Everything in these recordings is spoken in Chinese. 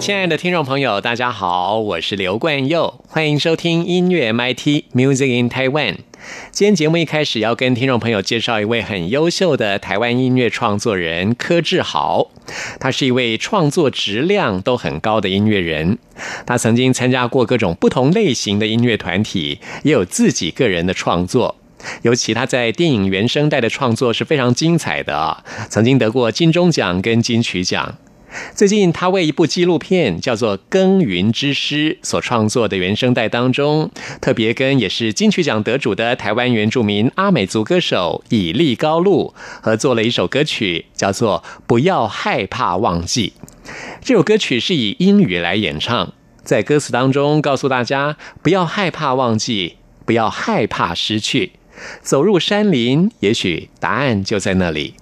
亲爱的听众朋友，大家好，我是刘冠佑，欢迎收听音乐 MIT Music in Taiwan。今天节目一开始要跟听众朋友介绍一位很优秀的台湾音乐创作人柯志豪，他是一位创作质量都很高的音乐人。他曾经参加过各种不同类型的音乐团体，也有自己个人的创作。尤其他在电影原声带的创作是非常精彩的，曾经得过金钟奖跟金曲奖。最近，他为一部纪录片叫做《耕耘之诗》所创作的原声带当中，特别跟也是金曲奖得主的台湾原住民阿美族歌手以利高露合作了一首歌曲，叫做《不要害怕忘记》。这首歌曲是以英语来演唱，在歌词当中告诉大家：不要害怕忘记，不要害怕失去。走入山林，也许答案就在那里。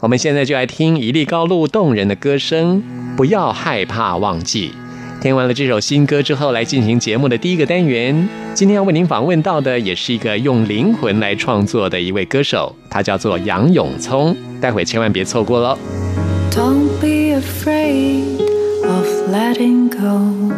我们现在就来听一粒高露动人的歌声，不要害怕忘记。听完了这首新歌之后，来进行节目的第一个单元。今天要为您访问到的，也是一个用灵魂来创作的一位歌手，他叫做杨永聪。待会千万别错过喽。Don't be afraid of letting go.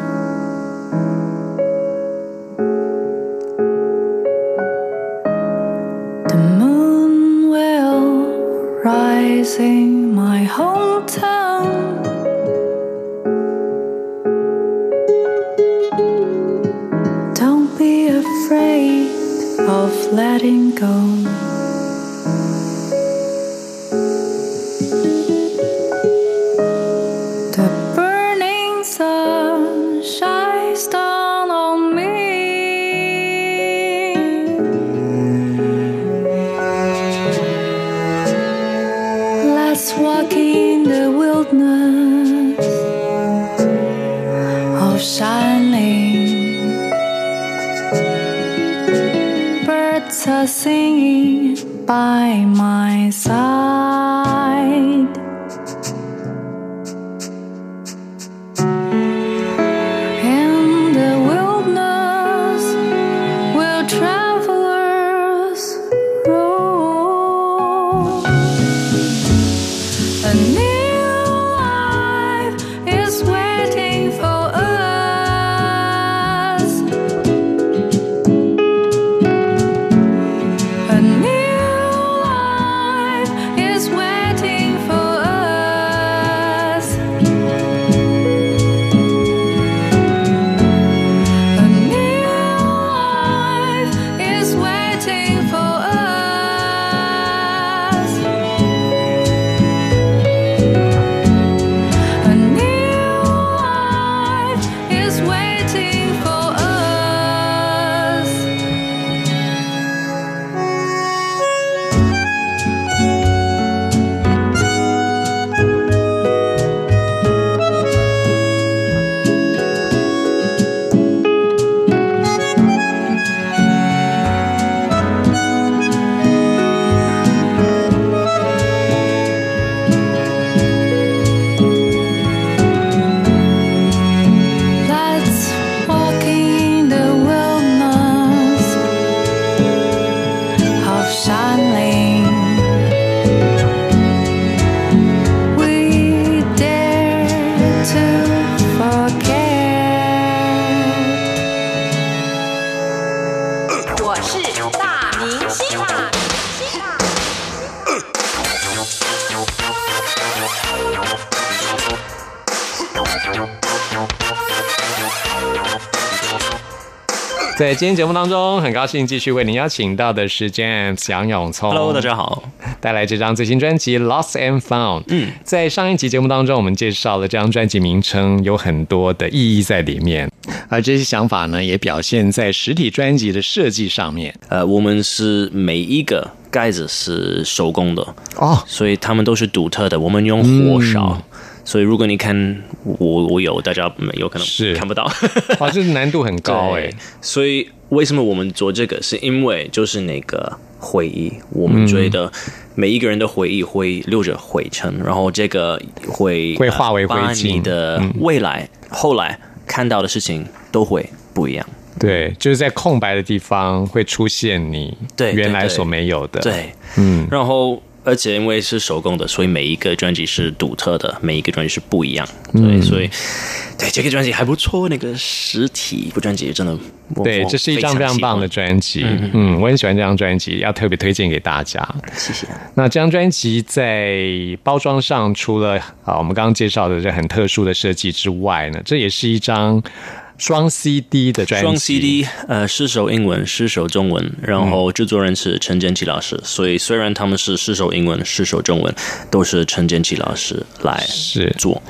My hometown. Don't be afraid of letting go. Birds are singing by my side. 在今天节目当中，很高兴继续为您邀请到的是 James 杨永聪。Hello，大家好。带来这张最新专辑《Lost and Found》。嗯，在上一集节目当中，我们介绍了这张专辑名称有很多的意义在里面，而这些想法呢，也表现在实体专辑的设计上面。呃，我们是每一个盖子是手工的，哦，所以它们都是独特的。我们用火烧，所以如果你看我我有，大家有可能是看不到。哇，这难度很高哎对。所以为什么我们做这个？是因为就是那个回忆，我们觉得每一个人的回忆会留着灰尘，然后这个会会化为灰烬你的未来、后来看到的事情都会不一样。对，就是在空白的地方会出现你原来所没有的。，对，嗯，然后而且因为是手工的，所以每一个专辑是独特的，每一个专辑是不一样。对，嗯所以对这个专辑还不错，那个实体部专辑真的，对，这是一张非常棒的专辑。嗯，我很喜欢这张专辑，要特别推荐给大家。谢谢。那这张专辑在包装上，除了啊我们刚刚介绍的这很特殊的设计之外呢，这也是一张双 CD 的专辑。双 CD，呃，四首英文，四首中文，然后制作人是陈建奇老师，所以虽然他们是四首英文，四首中文，都是陈建奇老师来是做。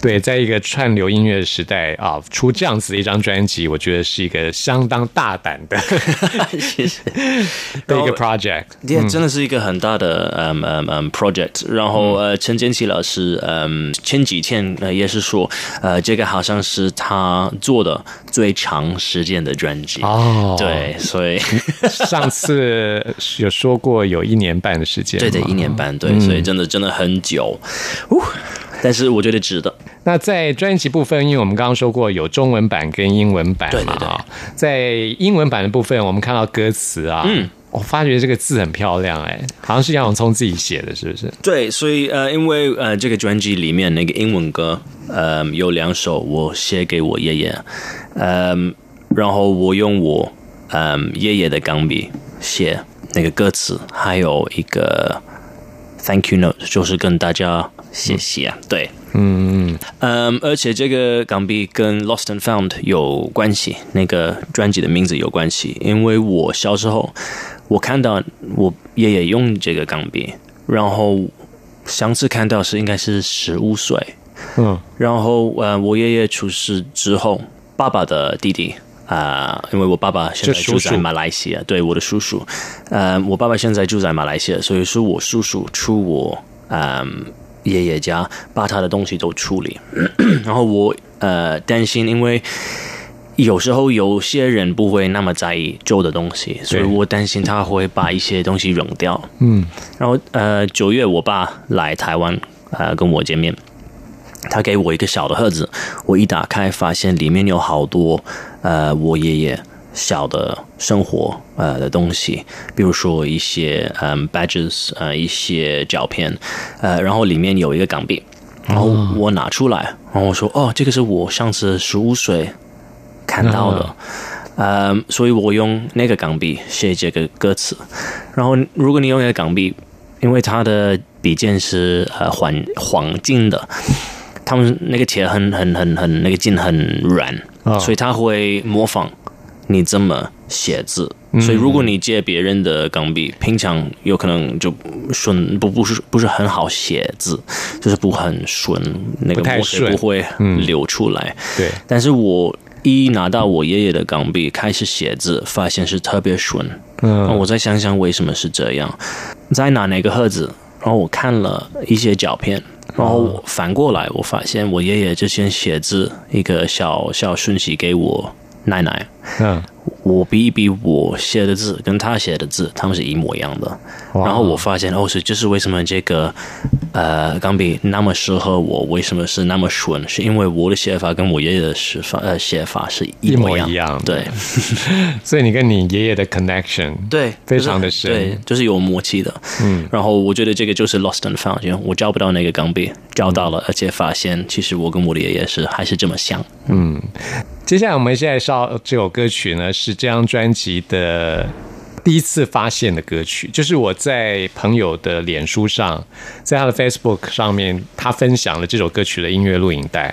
对，在一个串流音乐的时代啊，出这样子的一张专辑，我觉得是一个相当大胆的 谢谢。的一个 project。对，真的是一个很大的嗯嗯嗯 project。然后呃，陈建奇老师嗯前几天呃也是说，呃，这个好像是他做的最长时间的专辑。哦，对，所以上次有说过有一年半的时间，对对，一。年半，对，所以真的真的很久。呜但是我觉得值得。那在专辑部分，因为我们刚刚说过有中文版跟英文版嘛，对对对啊在英文版的部分，我们看到歌词啊，嗯，我发觉这个字很漂亮，哎，好像是杨永聪自己写的，是不是？对，所以呃，因为呃，这个专辑里面那个英文歌，呃，有两首我写给我爷爷，嗯、然后我用我嗯、爷爷的钢笔写那个歌词，还有一个 thank you note，就是跟大家谢谢啊，对。嗯，嗯，而且这个钢笔跟 Lost and Found 有关系，那个专辑的名字有关系，因为我小时候我看到我爷爷用这个钢笔，然后上次看到是应该是十五岁，嗯，然后呃，我爷爷出事之后，爸爸的弟弟。啊、因为我爸爸现在住在马来西亚，对我的叔叔，呃，我爸爸现在住在马来西亚，所以是我叔叔出我嗯爷爷家，把他的东西都处理。然后我呃担心，因为有时候有些人不会那么在意旧的东西，所以我担心他会把一些东西扔掉。嗯，然后呃九月我爸来台湾呃跟我见面。他给我一个小的盒子，我一打开，发现里面有好多呃我爷爷小的生活呃的东西，比如说一些嗯 badges 呃一些照片，呃然后里面有一个港币，然后我拿出来，然后我说哦这个是我上次十五岁看到的。呃，所以我用那个港币写这个歌词，然后如果你用那个港币，因为它的笔尖是呃黄黄金的，他们那个铁很很很很那个劲很软，哦所以它会模仿你怎么写字。所以如果你借别人的钢笔，平常有可能就顺不不是不是很好写字，就是不很顺，那个墨水不会流出来。对，但是我一拿到我爷爷的钢笔开始写字，发现是特别顺。嗯我再想想为什么是这样，再拿那个盒子，然后我看了一些照片，然后反过来，我发现我爷爷之前写字一个小小讯息给我奶奶，嗯，我比一比我写的字跟他写的字，他们是一模一样的。然后我发现哦，是就是为什么这个呃钢笔那么适合我，为什么是那么顺，是因为我的写法跟我爷爷的写法呃写法是一模一样。对。所以你跟你爷爷的 connection，对，非常的深就是对，就是有默契的。嗯，然后我觉得这个就是 lost and found，因为我找不到那个钢笔，找到了，而且发现其实我跟我的爷爷是还是这么像。接下来我们现在绍这首歌曲呢，是这张专辑的第一次发现的歌曲，就是我在朋友的脸书上，在他的 Facebook 上面，他分享了这首歌曲的音乐录影带。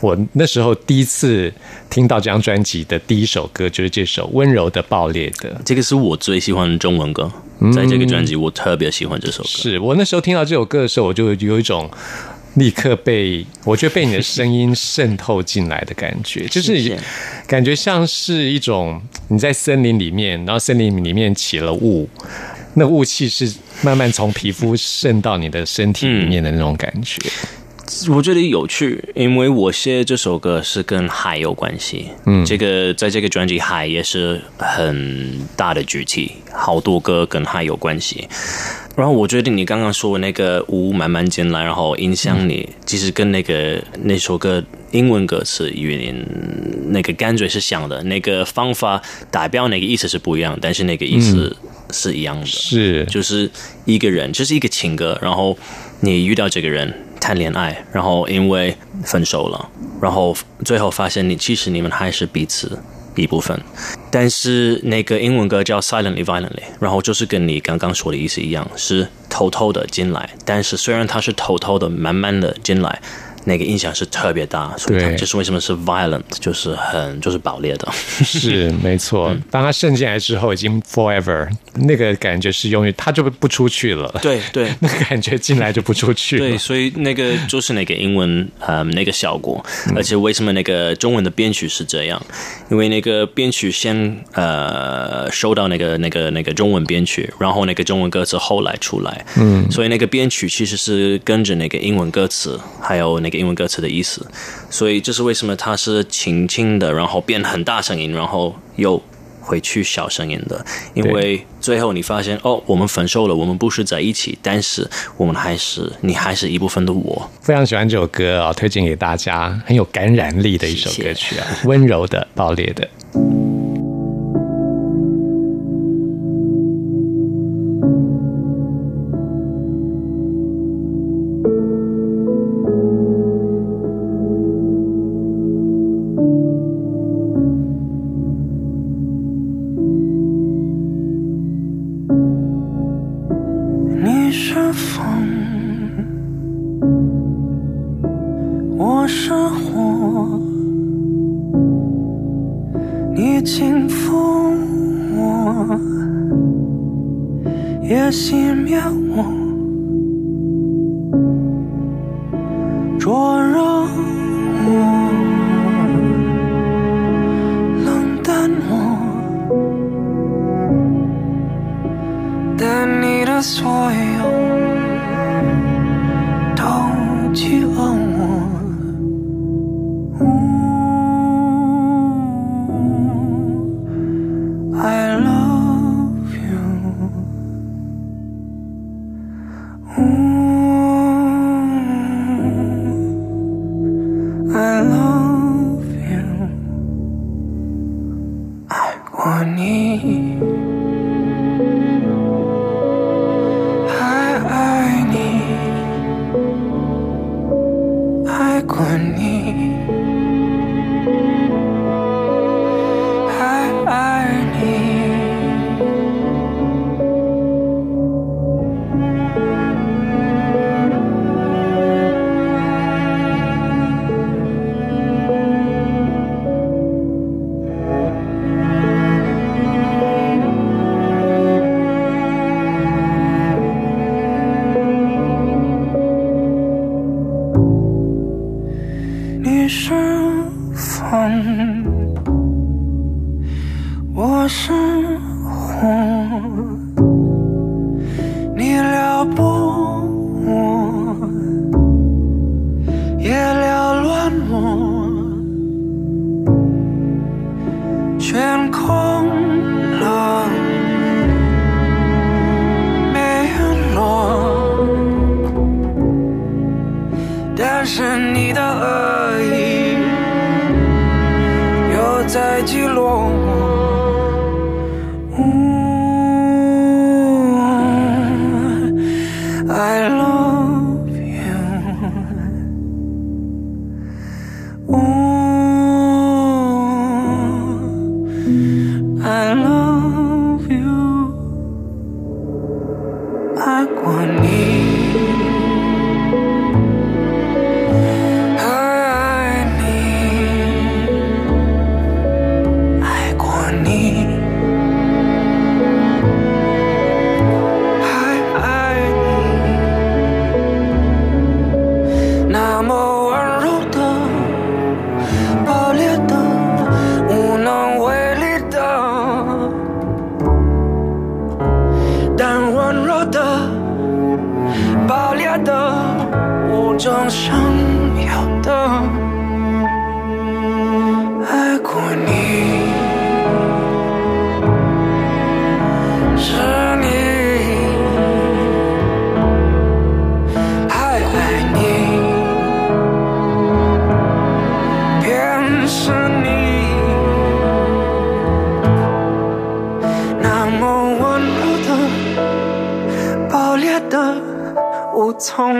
我那时候第一次听到这张专辑的第一首歌就是这首《温柔的爆裂的》。这个是我最喜欢的中文歌，在这个专辑我特别喜欢这首歌。是我那时候听到这首歌的时候，我就有一种立刻被我觉得被你的声音渗透进来的感觉，就是感觉像是一种你在森林里面，然后森林里面起了雾，那雾气是慢慢从皮肤渗到你的身体里面的那种感觉。我觉得有趣，因为我写这首歌是跟海有关系。嗯，这个在这个专辑海也是很大的主题，好多歌跟海有关系。然后我觉得你刚刚说的那个雾慢慢进来，然后影响你，其实跟那个那首歌英文歌词有点那个感觉是像的，那个方法代表那个意思是不一样，但是那个意思是一样的。是，就是一个人，就是一个情歌，然后你遇到这个人谈恋爱，然后因为分手了，然后最后发现你其实你们还是彼此一部分，但是那个英文歌叫 Silently Violently，然后就是跟你刚刚说的意思一样，是偷偷的进来，但是虽然他是偷偷的、慢慢的进来。那个印象是特别大，所以就是为什么是 violent，就是很就是爆裂的。是没错。当他渗进来之后，已经 forever，那个感觉是永远，他就不出去了。对对，那个感觉进来就不出去了。对，所以那个就是那个英文呃那个效果，而且为什么那个中文的编曲是这样？因为那个编曲先呃收到那个那个那个中文编曲，然后那个中文歌词后来出来，嗯，所以那个编曲其实是跟着那个英文歌词，还有那个英文歌词的意思，所以这是为什么它是轻轻的，然后变很大声音，然后又。回去小声音的，因为最后你发现哦，我们分手了，我们不是在一起，但是我们还是你还是一部分的我。非常喜欢这首歌啊、推荐给大家，很有感染力的一首歌曲啊，温柔的、爆裂的。你的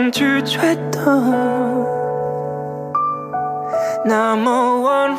无从拒绝的。那么温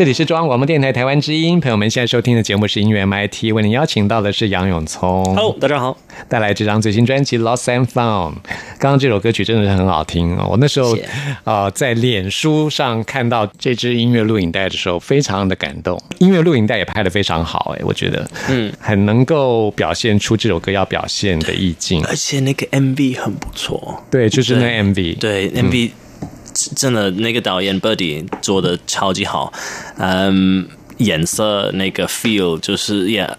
这里是中央广播电台台湾之音，朋友们现在收听的节目是音乐 MIT，为您邀请到的是杨永聪 Hello，大家好。带来这张最新专辑《Lost and Found》。刚刚这首歌曲真的是很好听哦，我那时候谢谢呃在脸书上看到这支音乐录影带的时候，非常的感动。音乐录影带也拍得非常好，哎，我觉得，嗯，很能够表现出这首歌要表现的意境。而且那个 MV 很不错，对，就是那对 MV，对 MV 真的那个导演 Buddy 做的超级好，嗯，颜色那个 feel 就是 yeah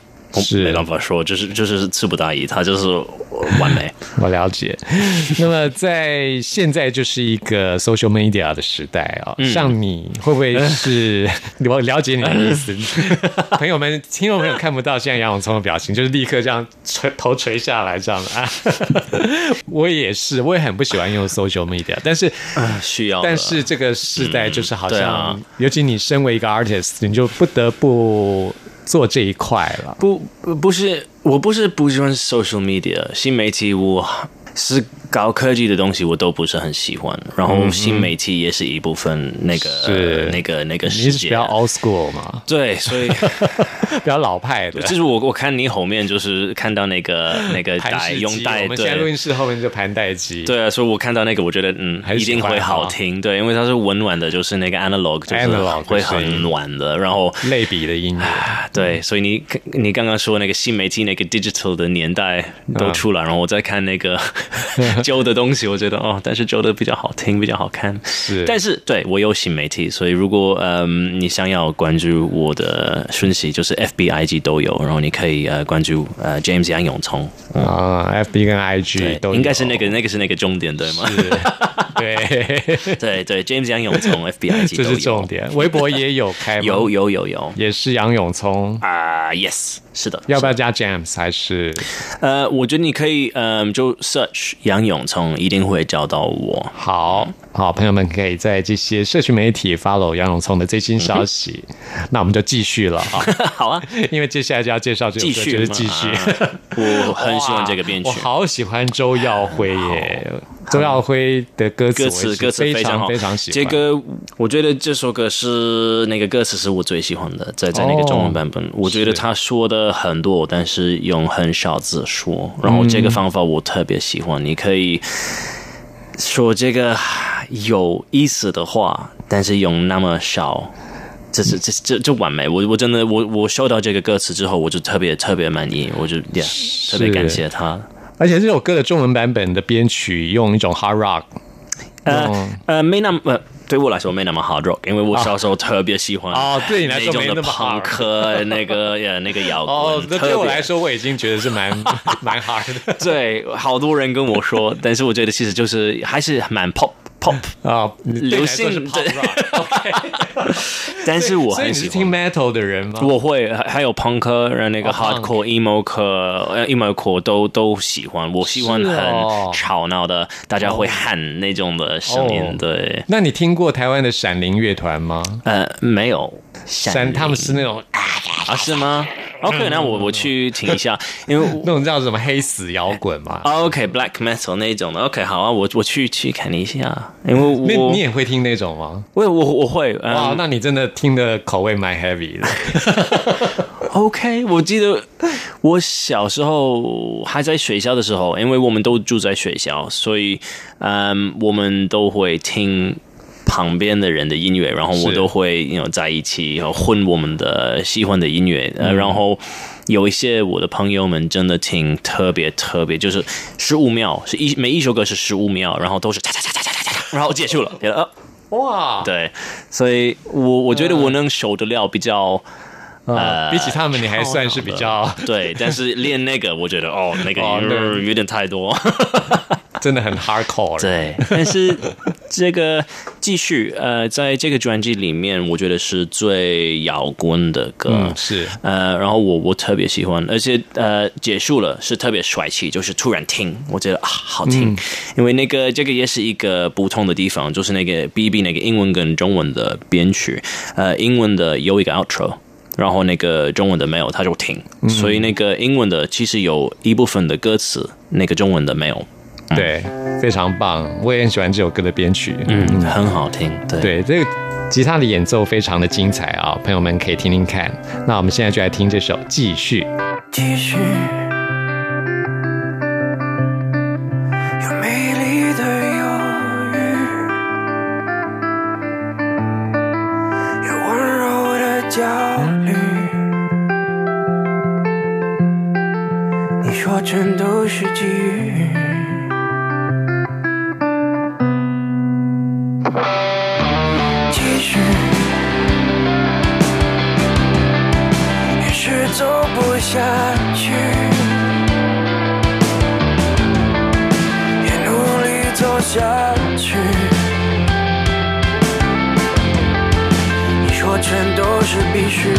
没办法说，就是就是词不达意，他就是完美。我了解。那么在现在就是一个 social media 的时代啊、嗯像你会不会是？我了解你的意思。朋友们、听众朋友看不到现在杨永聪的表情，就是立刻这样垂头垂下来这样的啊。我也是，我也很不喜欢用 social media，但是。啊，需要。但是这个时代就是好像，尤其你身为一个 artist，你就不得不做这一块了。不不是，我不是不喜欢 social media 新媒体，我是高科技的东西，我都不是很喜欢。然后新媒体也是一部分那个、是那个那个世界是比较。old school 嘛，对，所以 比较老派的。就是我我看你后面就是看到那个那个带用带，我们现在录音室后面就盘带机。对啊，所以我看到那个，我觉得嗯，一定会好听，对，因为它是温暖的，就是那个 analog，就是会很暖的，然后类比的音乐，对，所以你你刚刚说那个新媒体那个 digital 的年代都出来，然后我再看那个 旧的东西，我觉得哦，但是旧的比较好听，比较好看。是。但是对我有新媒体，所以如果嗯你想要关注我的讯息，就是 FB、IG 都有，然后你可以呃关注呃 James 杨永聪，嗯，啊，FB 跟 IG 都，有。应该是那个那个是那个重点对吗？是，对，对对，James 杨永聪 FB、IG 这是重点。微博也有开吗，有有有有。也是杨永聪。啊、y e s 是的，要不要加 James 还是呃，我觉得你可以，嗯、就 search 杨永聪，一定会找到我。好好朋友们可以在这些社区媒体 follow 杨永聪的最新消息。那我们就继续了哈，好啊，因为接下来就要介绍这首歌，继续嘛就是继续。啊我很喜欢这个编曲我，好喜欢周耀辉耶！周耀辉的歌词，歌词歌词非非常好，非常喜欢。这个我觉得这首歌是那个歌词是我最喜欢的，在在那个中文版本，我觉得他说的很多，但是用很少字说，然后这个方法我特别喜欢。你可以说这个有意思的话，但是用那么少。这是这这这完美，我我真的我我收到这个歌词之后，我就特别特别满意，我就 yeah, 特别感谢他。而且这首歌的中文版本的编曲用一种 hard rock，呃嗯呃，没那么、呃、对我来说没那么 hard rock，因为我小时候特别喜欢哦对你来说没那么 hard 朋克，那个呀那个摇滚。哦，那对我来，说我已经觉得是蛮 蛮 hard 的。对好多人跟我说，但是我觉得其实就是还是蛮 pop pop，啊，流行对 但是我很喜欢听。metal 的人吗？我会还还有 punk，然后那个 hardcore、emo 课、呃 emo 课都都喜欢。我喜欢很吵闹的，大家会喊那种的声音。哦对，那你听过台湾的闪灵乐团吗？呃，没有闪，他们是那种啊，是吗？OK，那我我去听一下，因为那种叫什么黑死摇滚嘛。OK，black metal 那一种的。OK，好啊，我我去去看一下，因为那我你也会听那种吗？我我我会嗯哇，那你真的听的口味蛮 heavy 的。OK，我记得我小时候还在学校的时候，因为我们都住在学校，所以嗯，我们都会听旁边的人的音乐，然后我都会有在一起，然后混我们的喜欢的音乐，呃，然后。有一些我的朋友们真的挺特别特别，就是十五秒，是一每一首歌是十五秒，然后都是嚓嚓嚓嚓嚓嚓嚓，然后结束了，觉得呃哇，对，所以我我觉得我能受得了比较。呃，比起他们，你还算是比较对，但是练那个，我觉得哦，那个有点太多。真的很 hardcore。对，但是这个继续呃，在这个专辑里面，我觉得是最摇滚的歌。嗯，是呃，然后我我特别喜欢，而且呃，结束了是特别帅气，就是突然听，我觉得啊好听，因为那个这个也是一个不同的地方，就是那个 B B 那个英文跟中文的编曲，呃，英文的有一个 outro。然后那个中文的没有，他就停，所以那个英文的其实有一部分的歌词，那个中文的没有，对，非常棒，我也很喜欢这首歌的编曲。嗯，很好听，对。对，这个吉他的演奏非常的精彩啊，朋友们可以听听看。那我们现在就来听这首《继续》。继续，有美丽的忧郁，有温柔的焦虑。你说全都是机遇。继续，也是走不下去，也努力走下去。你说全都是必须。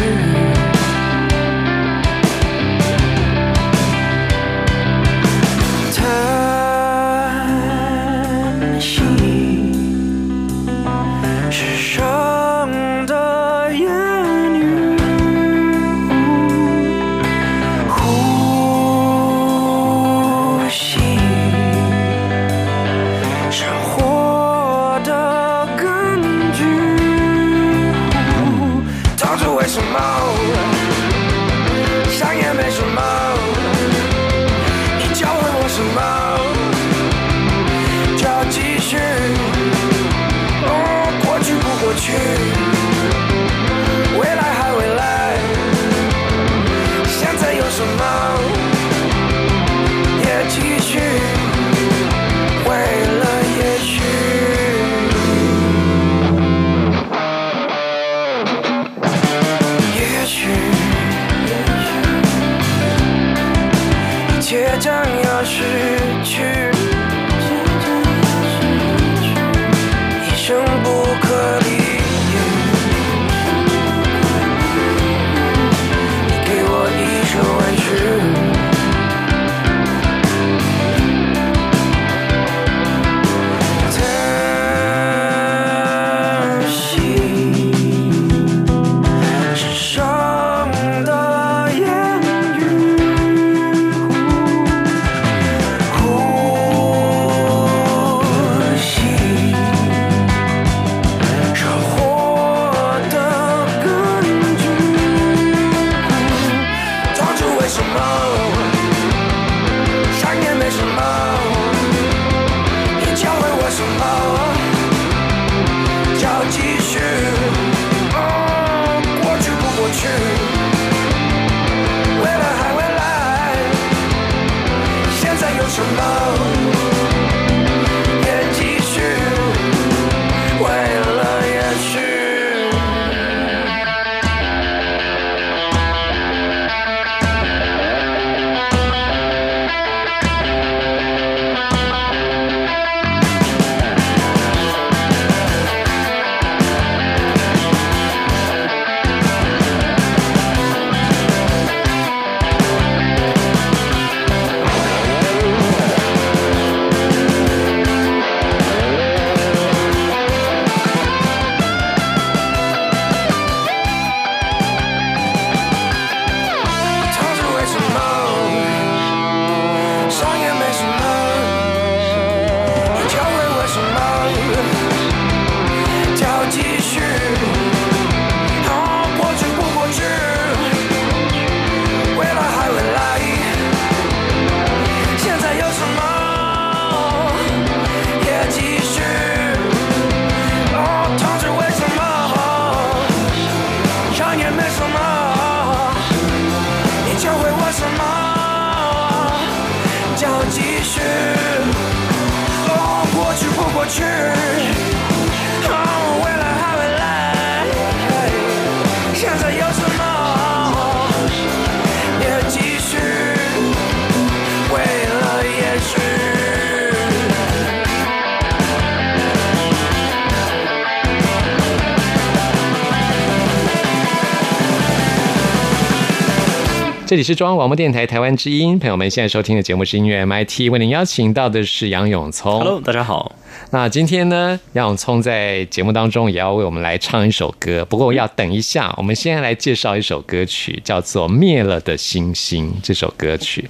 这里是中央广播电台台湾之音，朋友们现在收听的节目是音乐 MIT，为您邀请到的是杨永聪。Hello，大家好。那今天呢，杨永聪在节目当中也要为我们来唱一首歌，不过要等一下，我们先来介绍一首歌曲，叫做《灭了的星星》。这首歌曲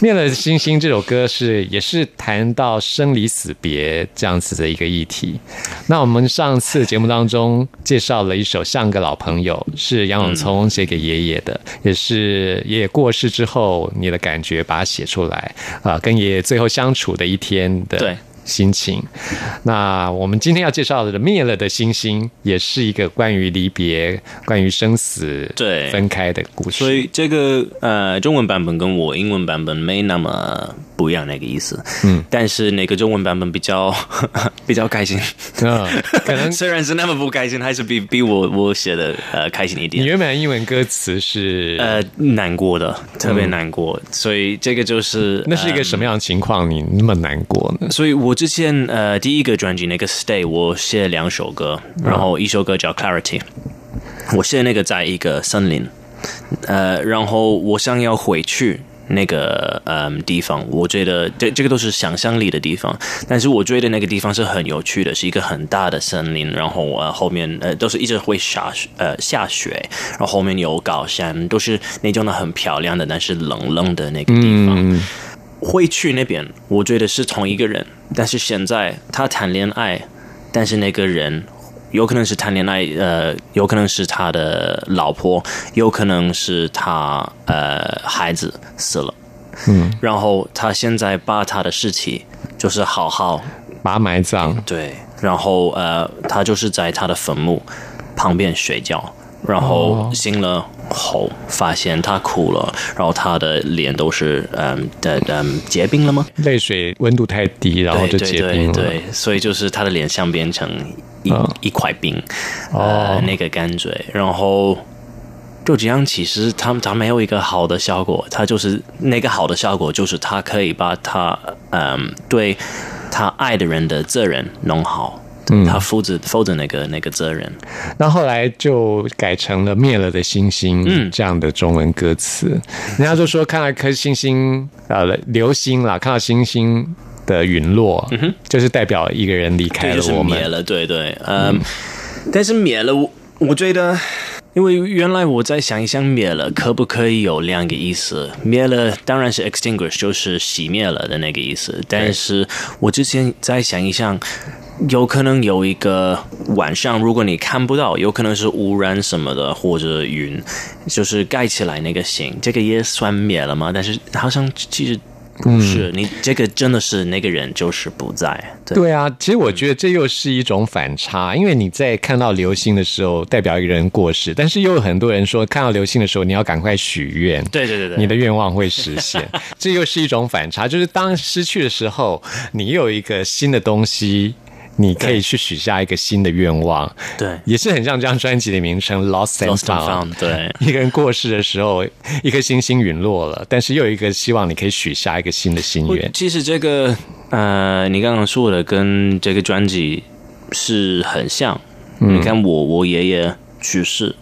《灭了的星星》这首歌是也是谈到生离死别这样子的一个议题。那我们上次节目当中介绍了一首《像个老朋友》，是杨永聪写给爷爷的，也是爷爷过世之后你的感觉，把它写出来啊、跟爷爷最后相处的一天的对心情。那我们今天要介绍的《灭了的星星》，也是一个关于离别、关于生死、对分开的故事。所以这个呃中文版本跟我英文版本没那么不一样那个意思，嗯，但是那个中文版本比较 比较开心，嗯，可能 虽然是那么不开心，还是比比我我写的呃开心一你点。原本的英文歌词是呃，难过的，特别难过，所以这个就是那是一个什么样的情况？你那么难过呢？所以我之前呃第一个专辑那个 Stay，我写两首歌，然后一首歌叫 Clarity，我写那个在一个森林，呃，然后我想要回去。那个嗯地方，我觉得这这个都是想象力的地方，但是我觉得那个地方是很有趣的，是一个很大的森林，然后呃后面呃都是一直会下雪呃下雪，然后后面有高山，都是那种的很漂亮的，但是冷冷的那个地方。嗯，会去那边，我觉得是同一个人，但是现在他谈恋爱，但是那个人有可能是谈恋爱，呃，有可能是他的老婆，有可能是他呃孩子死了，嗯，然后他现在把他的尸体就是好好把它埋葬。对，然后呃，他就是在他的坟墓旁边睡觉，然后醒了后发现他哭了，然后他的脸都是嗯的嗯结冰了吗？泪水温度太低，然后就结冰了。对对，所以就是他的脸像变成一、嗯一块冰，哦呃，那个感觉，然后。就这样，其实他他没有一个好的效果，他就是那个好的效果，就是他可以把他嗯对他爱的人的责任弄好，嗯他负责负责那个那个责任，那后来就改成了“灭了的星星”嗯这样的中文歌词。人家就说看到一颗星星，呃，流星啦，看到星星的陨落，就是代表一个人离开了我们。灭了，对对，嗯，但是灭了，我我觉得，因为原来我在想一想，灭了可不可以有两个意思？灭了当然是 extinguish，就是熄灭了的那个意思，但是我之前在想一想。有可能有一个晚上，如果你看不到，有可能是污染什么的，或者云，就是盖起来那个星，这个也算灭了吗？但是好像其实不是，你这个真的是那个人就是不在，对对啊，其实我觉得这又是一种反差，因为你在看到流星的时候，代表一个人过世，但是又有很多人说，看到流星的时候，你要赶快许愿，对对对对，你的愿望会实现。这又是一种反差，就是当失去的时候，你有一个新的东西。你可以去许下一个新的愿望，对也是很像这张专辑的名称《Lost and。Found，对一个人过世的时候，一颗星星陨落了，但是又有一个希望，你可以许下一个新的心愿。其实这个呃，你刚刚说的跟这个专辑是很像。你看我我爷爷去世，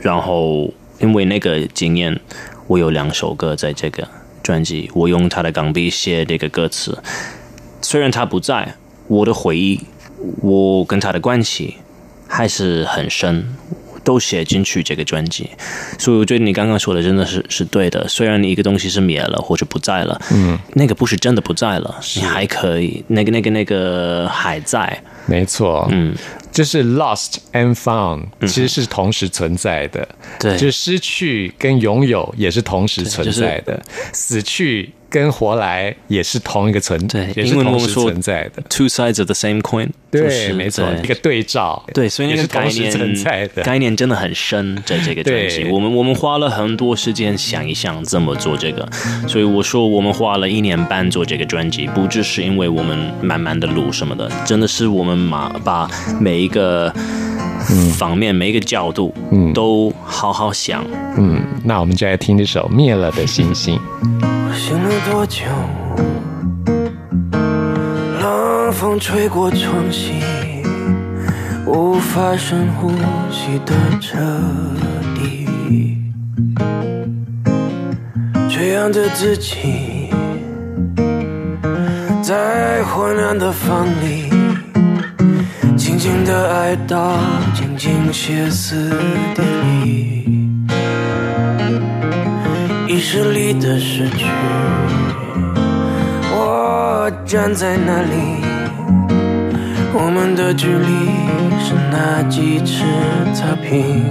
然后因为那个经验，我有两首歌在这个专辑，我用他的钢笔写这个歌词。虽然他不在，我的回忆，我跟他的关系还是很深。都写进去这个专辑，所以我觉得你刚刚说的真的是是对的。虽然你一个东西是灭了或者不在了，嗯，那个不是真的不在了，你还可以那个那个那个还在，没错，嗯，就是 lost and found 其实是同时存在的，对。就是失去跟拥有也是同时存在的，死去跟活来也是同一个存，在也是英文我同时存在的，two sides of the same coin，就对，是没错，一个对照，对，所以那也个概是同时念存在的，概念真的很深，在这个专辑，我们我们花了很多时间想一想怎么做这个，所以我说我们花了一年半做这个专辑，不只是因为我们慢慢的录什么的，真的是我们把把每一个方面、每一个角度，嗯。都好好想。嗯，那我们就来听这首《灭了的星星》。醒了多久？冷风吹过窗隙，无法深呼吸的彻底。这样的自己，在昏暗的房里，静静的哀悼，静静歇斯底里。意识里的失去，我站在那里，我们的距离是那几尺草坪，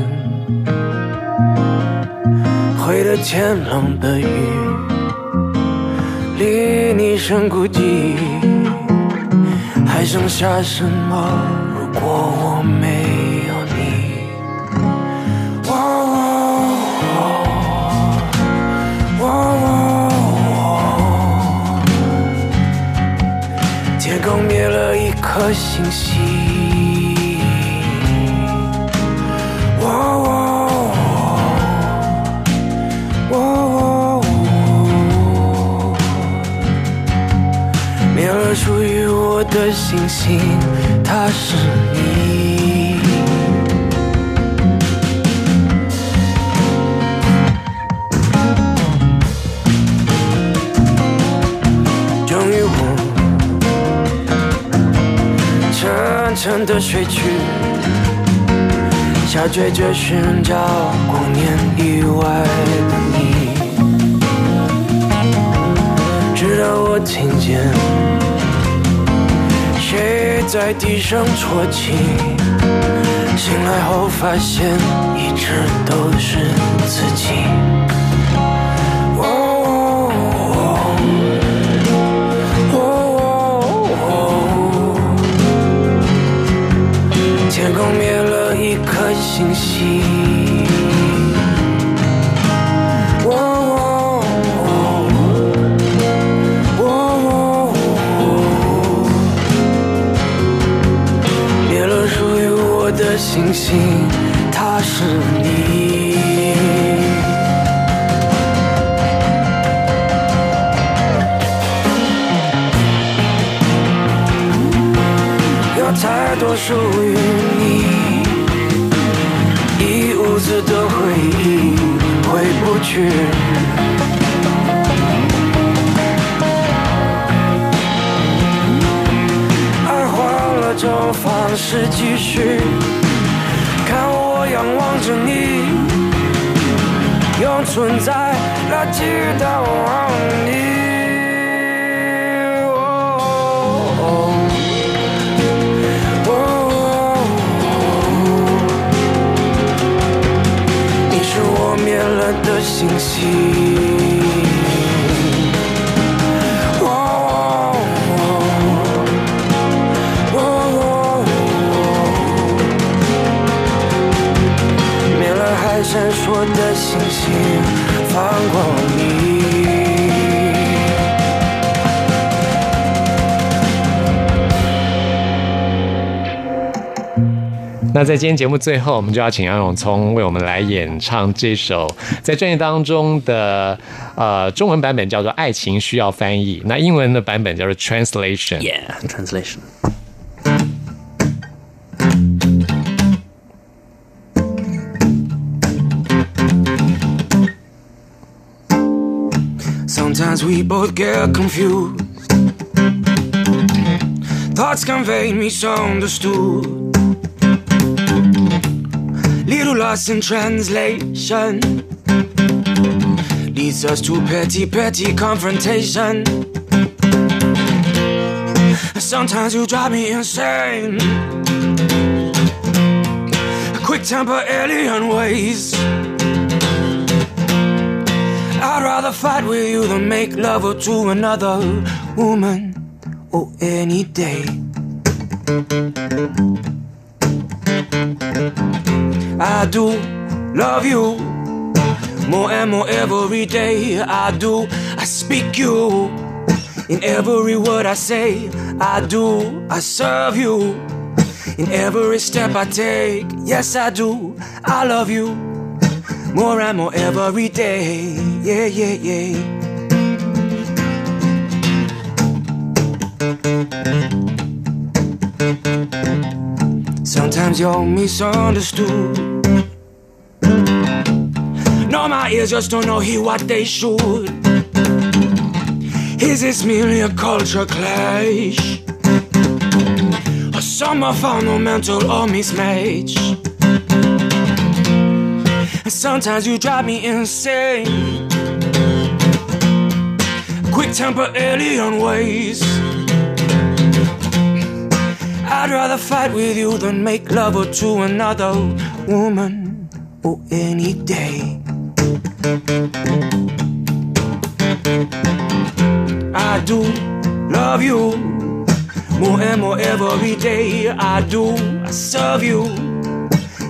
回的天冷的雨，离你深谷记忆，还剩下什么？如果我没颗星星。哦哦哦哦灭了属于我的星星，它是沉的睡去，下坠着寻找光年以外的你，直到我听见谁在地上啜泣，醒来后发现一直都是自己。天空灭了一颗星星。哦哦灭了属于我的星星，它是你。有太多属于去。爱换了种方式继续，看我仰望着你，用存在来击倒你。的星星。灭了还闪烁的星星，放光那在今天节目最后，我们就要请杨永聪为我们来演唱这首在专辑当中的呃中文版本叫做《爱情需要翻译》，那英文的版本叫做 Translation。Yeah, translation. Sometimes we both get confused. Thoughts convey misunderstood. Lost in translation. Leads us to petty, petty confrontation. Sometimes you drive me insane. Quick temper alien ways. I'd rather fight with you than make love to another woman. Oh, any day. I do love you more and more every day. I do, I speak you in every word I say. I do, I serve you in every step I take. Yes, I do, I love you more and more every day. Yeah, yeah, yeah. Sometimes you're misunderstood. No, my ears just don't know hear what they should. Is this merely a culture clash? Or some are fundamental or mismatch? And sometimes you drive me insane. Quick temper alien ways. I'd rather fight with you than make love to another woman or any day. I do love you more and more every day. I do, I serve you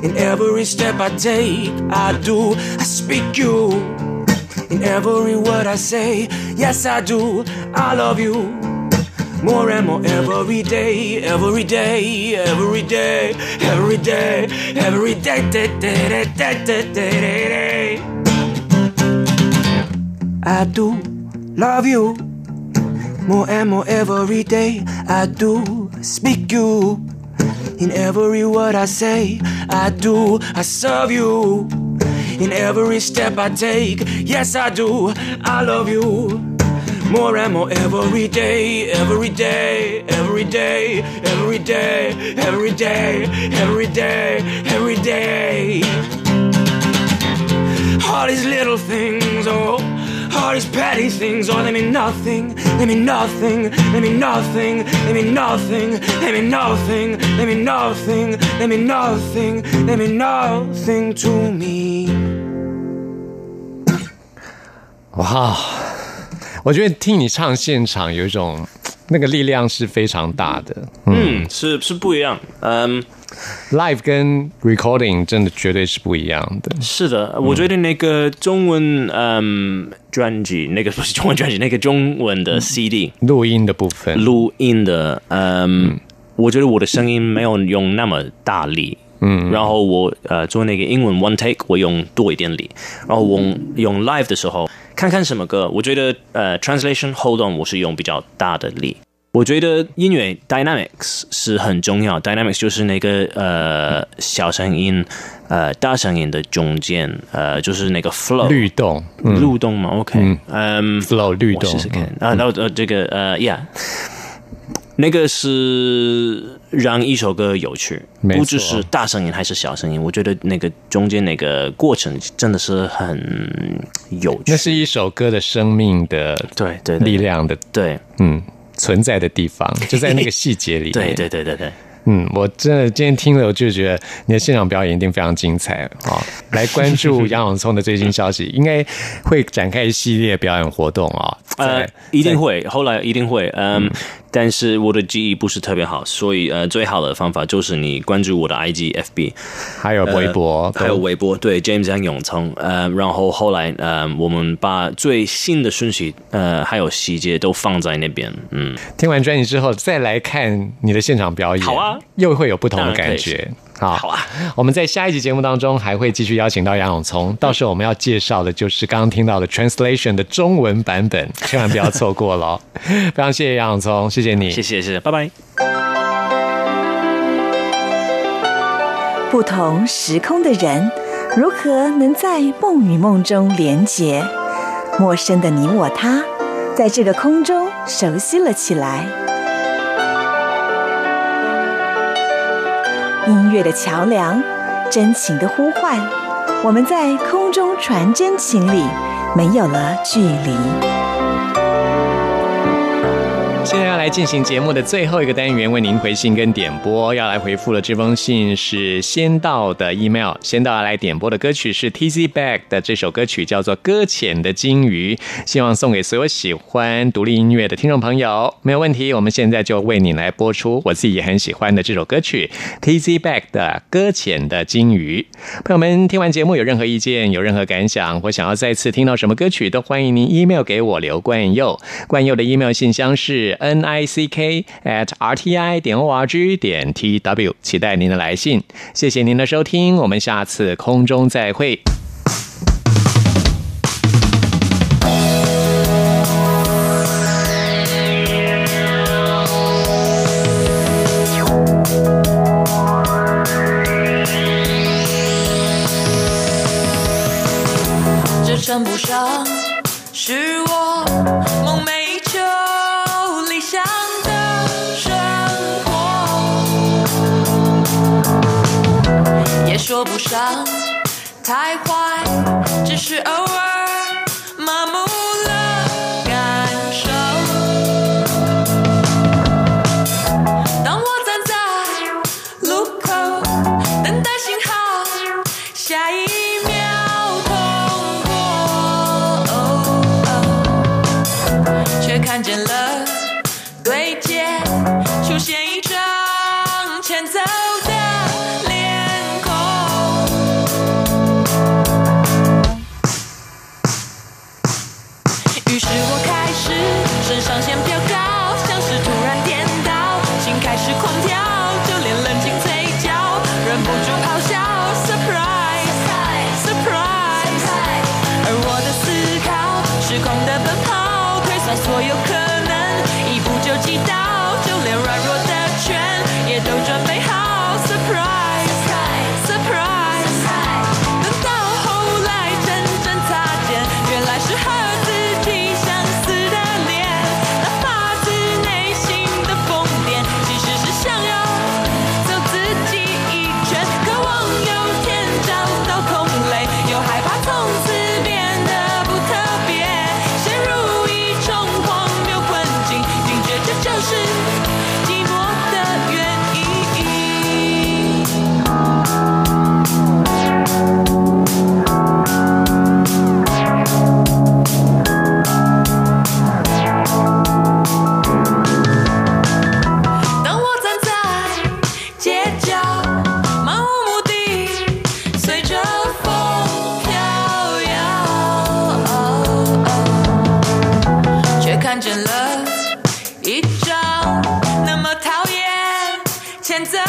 in every step I take. I do, I speak you in every word I say. Yes, I do, I love you more and more every day, every day, every day, every day, every day, day, day, day, day, day, day. I do love you more and more every day. I do speak you in every word I say. I do, I serve you in every step I take. Yes, I do, I love you more and more every day, every day, every day, every day, every day, every day, every day. All these little things, oh, all these petty things, oh, they mean nothing, they mean nothing, they mean nothing, they mean nothing, they mean nothing, they mean nothing, they mean nothing, they mean nothing to me. 哇，我觉得听你唱现场有一种那个力量是非常大的。嗯，是是不一样。嗯，Live 跟 Recording 真的绝对是不一样的。是的，我觉得那个中文嗯专辑，那个不是中文专辑，那个中文的 CD 录音的部分，录音的，嗯，我觉得我的声音没有用那么大力。嗯，然后我呃做那个英文 one take，我用多一点力，然后我用 live 的时候，看看什么歌，我觉得呃 translation hold on 我是用比较大的力。我觉得音乐 dynamics 是很重要，dynamics 就是那个呃小声音呃大声音的中间呃就是那个 flow 律动，嗯。律动嘛，OK，嗯，flow 律动。我试试看。啊，然后呃这个呃，yeah，那个是让一首歌有趣，不只是大声音还是小声音，我觉得那个中间那个过程真的是很有趣。那是一首歌的生命的对对对力量的，对。嗯，存在的地方就在那个细节里面。对对对对对，嗯，我真的今天听了，我就觉得你的现场表演一定非常精彩啊、来关注杨永聪的最新消息，应该会展开一系列表演活动啊、呃，一定会，后来一定会，嗯，但是我的记忆不是特别好，所以呃，最好的方法就是你关注我的 IG、FB，还有微博，还有微博，对 James 杨永聪，呃，然后后来呃，我们把最新的讯息，呃，还有细节都放在那边，嗯，听完专辑之后再来看你的现场表演，好啊，又会有不同的感觉。好，好啊，我们在下一集节目当中还会继续邀请到杨永聪，到时候我们要介绍的就是刚刚听到的 translation 的中文版本，千万不要错过了哦。非常谢谢杨永聪，谢谢你，谢谢谢谢，拜拜。不同时空的人，如何能在梦与梦中连结？陌生的你我他，在这个空中熟悉了起来。音乐的桥梁，真情的呼唤，我们在空中传真情里，没有了距离。现在要来进行节目的最后一个单元，为您回信跟点播。要来回复的这封信是先到的 email，先到要来点播的歌曲是 T Z Back 的这首歌曲，叫做《搁浅的金鱼》，希望送给所有喜欢独立音乐的听众朋友。没有问题，我们现在就为你来播出我自己也很喜欢的这首歌曲 T Z Back 的《搁浅的金鱼》。朋友们，听完节目有任何意见、有任何感想，或想要再次听到什么歌曲，都欢迎您 email 给我刘冠佑。冠佑的 email 信箱是 n i c k at r t i 点 o r g 点 t w，期待您的来信。谢谢您的收听，我们下次空中再会。说不上太坏，只是偶尔麻木了感受。当我站在路口等待信号，下一秒通过，却看见了对街出现一张前走的上线看见了一张那么讨厌欠走